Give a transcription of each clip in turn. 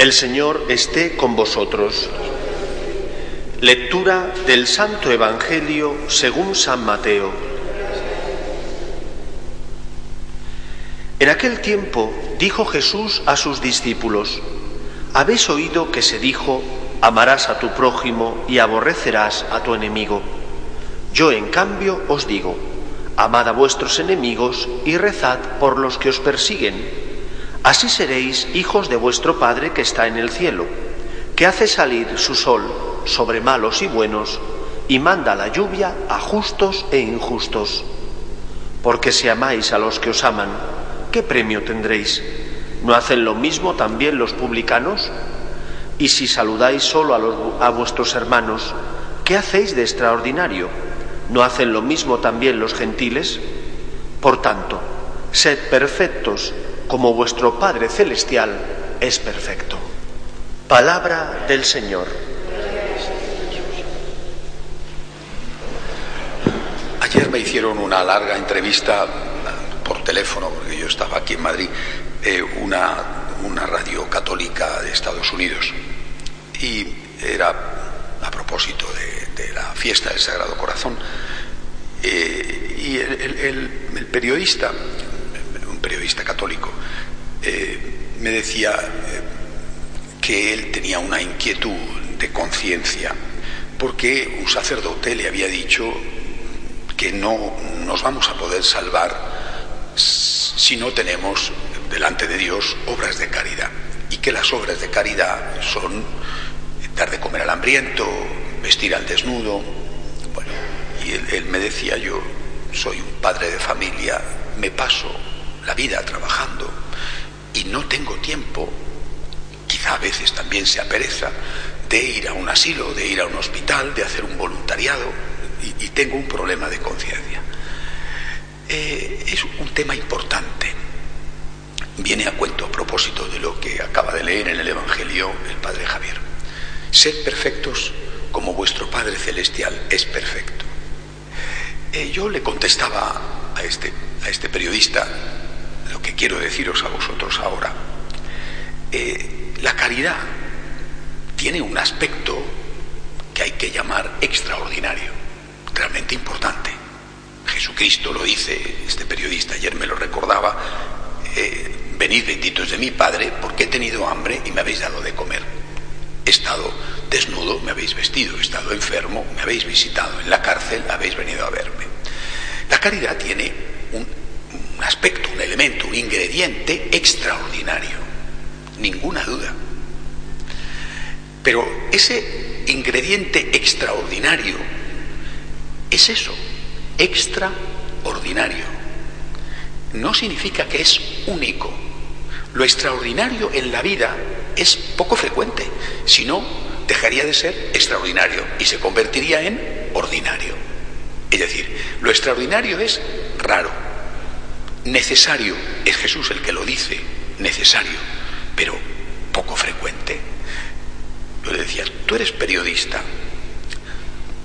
El Señor esté con vosotros. Lectura del Santo Evangelio según San Mateo. En aquel tiempo dijo Jesús a sus discípulos, habéis oído que se dijo, amarás a tu prójimo y aborrecerás a tu enemigo. Yo en cambio os digo, amad a vuestros enemigos y rezad por los que os persiguen Así seréis hijos de vuestro Padre que está en el cielo, que hace salir su sol sobre malos y buenos y manda la lluvia a justos e injustos. Porque si amáis a los que os aman, ¿qué premio tendréis? ¿No hacen lo mismo también los publicanos? Y si saludáis solo a, a vuestros hermanos, ¿qué hacéis de extraordinario? ¿No hacen lo mismo también los gentiles? Por tanto, sed perfectos como vuestro Padre Celestial es perfecto. Palabra del Señor. Ayer me hicieron una larga entrevista por teléfono, porque yo estaba aquí en Madrid, eh, una, una radio católica de Estados Unidos. Y era a propósito de, la fiesta del Sagrado Corazón. Eh, y el periodista periodista católico, eh, me decía eh, que él tenía una inquietud de conciencia, porque un sacerdote le había dicho que no nos vamos a poder salvar si no tenemos delante de Dios obras de caridad, y que las obras de caridad son dar de comer al hambriento, vestir al desnudo. Y él me decía, yo soy un padre de familia, me paso la vida trabajando y no tengo tiempo, quizá a veces también se apereza, de ir a un asilo, de ir a un hospital, de hacer un voluntariado y, tengo un problema de conciencia. Eh, es un tema importante. Viene a cuento a propósito de lo que acaba de leer en el Evangelio el Padre Javier. Sed perfectos como vuestro Padre Celestial es perfecto. Eh, yo le contestaba a este, a este periodista que quiero deciros a vosotros ahora. Eh, la caridad tiene un aspecto que hay que llamar extraordinario, realmente importante. Jesucristo lo dice, este periodista ayer me lo recordaba, eh, venid benditos de mi Padre porque he tenido hambre y me habéis dado de comer. He estado desnudo, me habéis vestido, he estado enfermo, me habéis visitado en la cárcel, habéis venido a verme. La caridad tiene un un aspecto, un elemento, un ingrediente extraordinario, ninguna duda. Pero ese ingrediente extraordinario es eso, extraordinario. No significa que es único. Lo extraordinario en la vida es poco frecuente, si no, dejaría de ser extraordinario y se convertiría en ordinario. Es decir, lo extraordinario es raro, Necesario, es Jesús el que lo dice, necesario, pero poco frecuente. Yo le decía, tú eres periodista,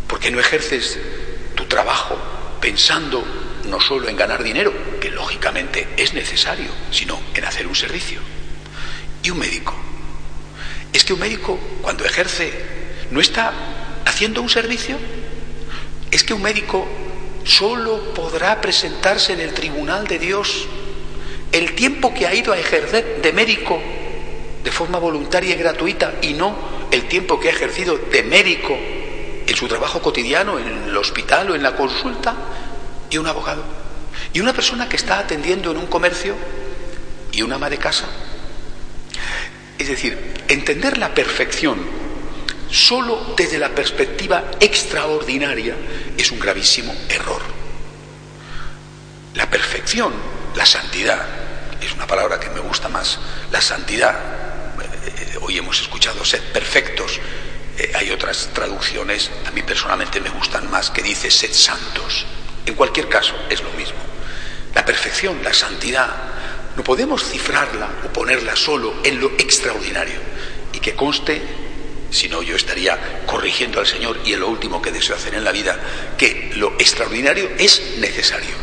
¿por qué no ejerces tu trabajo pensando no solo en ganar dinero, que lógicamente es necesario, sino en hacer un servicio? Y un médico. Es que un médico cuando ejerce no está haciendo un servicio. Es que un médico solo podrá presentarse en el tribunal de Dios el tiempo que ha ido a ejercer de médico de forma voluntaria y gratuita y no el tiempo que ha ejercido de médico en su trabajo cotidiano, en el hospital o en la consulta, y un abogado. Y una persona que está atendiendo en un comercio y una ama de casa. Es decir, entender la perfección solo desde la perspectiva extraordinaria es un gravísimo error. La perfección, la santidad, es una palabra que me gusta más, la santidad, eh, hoy hemos escuchado ser perfectos, eh, hay otras traducciones, a mí personalmente me gustan más, que dice sed santos. En cualquier caso, es lo mismo. La perfección, la santidad, no podemos cifrarla o ponerla solo en lo extraordinario. Y que conste si no yo estaría corrigiendo al Señor y es lo último que deseo hacer en la vida, que lo extraordinario es necesario,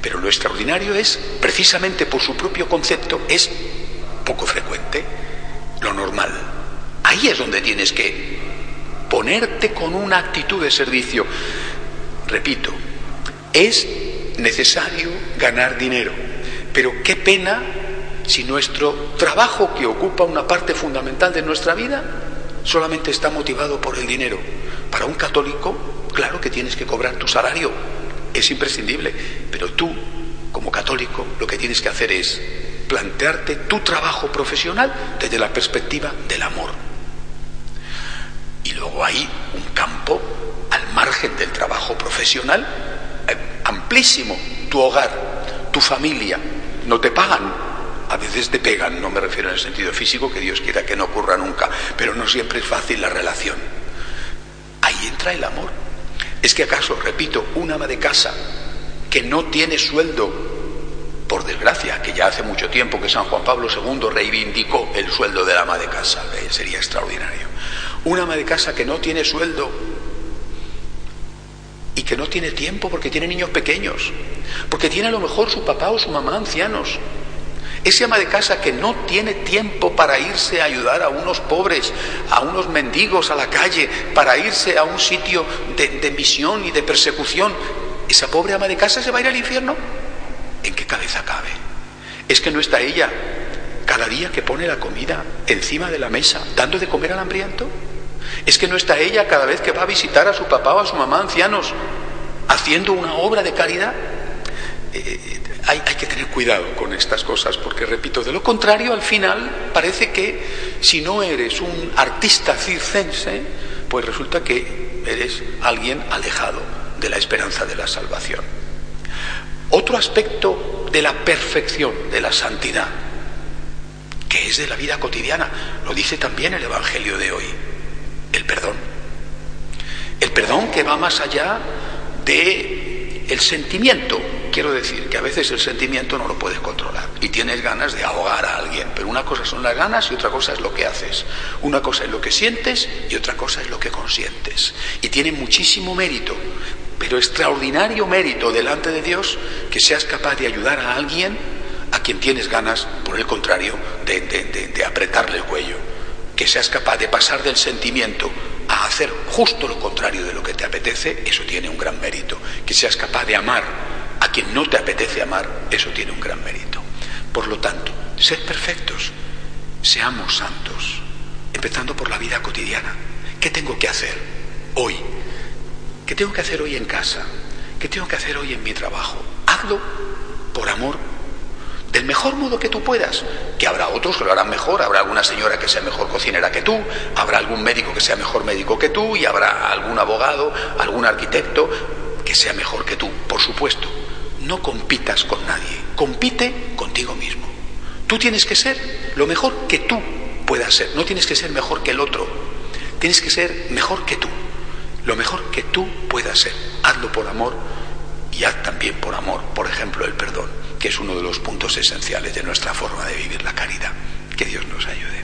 pero lo extraordinario es, precisamente por su propio concepto, es poco frecuente lo normal. Ahí es donde tienes que ponerte con una actitud de servicio. Repito, es necesario ganar dinero, pero qué pena si nuestro trabajo, que ocupa una parte fundamental de nuestra vida, solamente está motivado por el dinero. Para un católico, claro que tienes que cobrar tu salario, es imprescindible, pero tú, como católico, lo que tienes que hacer es plantearte tu trabajo profesional desde la perspectiva del amor. Y luego hay un campo al margen del trabajo profesional eh, amplísimo, tu hogar, tu familia, no te pagan, veces te pegan, no me refiero en el sentido físico, que Dios quiera que no ocurra nunca, pero no siempre es fácil la relación. Ahí entra el amor. Es que acaso, repito, una ama de casa que no tiene sueldo, por desgracia, que ya hace mucho tiempo que San Juan Pablo II reivindicó el sueldo del ama de casa, sería extraordinario. Una ama de casa que no tiene sueldo y que no tiene tiempo porque tiene niños pequeños, porque tiene a lo mejor su papá o su mamá ancianos, ese ama de casa que no tiene tiempo para irse a ayudar a unos pobres, a unos mendigos a la calle, para irse a un sitio de, misión y de persecución, esa pobre ama de casa se va a ir al infierno. ¿En qué cabeza cabe? Es que no está ella cada día que pone la comida encima de la mesa, dando de comer al hambriento. Es que no está ella cada vez que va a visitar a su papá o a su mamá ancianos, haciendo una obra de caridad. Eh, hay, que tener cuidado con estas cosas, porque repito, de lo contrario, al final parece que si no eres un artista circense, pues resulta que eres alguien alejado de la esperanza de la salvación. Otro aspecto de la perfección, de la santidad, que es de la vida cotidiana, lo dice también el Evangelio de hoy, el perdón. El perdón que va más allá de el sentimiento Quiero decir que a veces el sentimiento no lo puedes controlar y tienes ganas de ahogar a alguien, pero una cosa son las ganas y otra cosa es lo que haces. Una cosa es lo que sientes y otra cosa es lo que consientes. Y tiene muchísimo mérito, pero extraordinario mérito delante de Dios que seas capaz de ayudar a alguien a quien tienes ganas, por el contrario, de, apretarle el cuello. Que seas capaz de pasar del sentimiento a hacer justo lo contrario de lo que te apetece, eso tiene un gran mérito. Que seas capaz de amar quien no te apetece amar, eso tiene un gran mérito. Por lo tanto, sed perfectos, seamos santos, empezando por la vida cotidiana. ¿Qué tengo que hacer hoy? ¿Qué tengo que hacer hoy en casa? ¿Qué tengo que hacer hoy en mi trabajo? Hazlo por amor, del mejor modo que tú puedas, que habrá otros que lo harán mejor, habrá alguna señora que sea mejor cocinera que tú, habrá algún médico que sea mejor médico que tú y habrá algún abogado, algún arquitecto que sea mejor que tú, por supuesto, no compitas con nadie, compite contigo mismo. Tú tienes que ser lo mejor que tú puedas ser, no tienes que ser mejor que el otro, tienes que ser mejor que tú, lo mejor que tú puedas ser. Hazlo por amor y haz también por amor, por ejemplo, el perdón, que es uno de los puntos esenciales de nuestra forma de vivir la caridad. Que Dios nos ayude.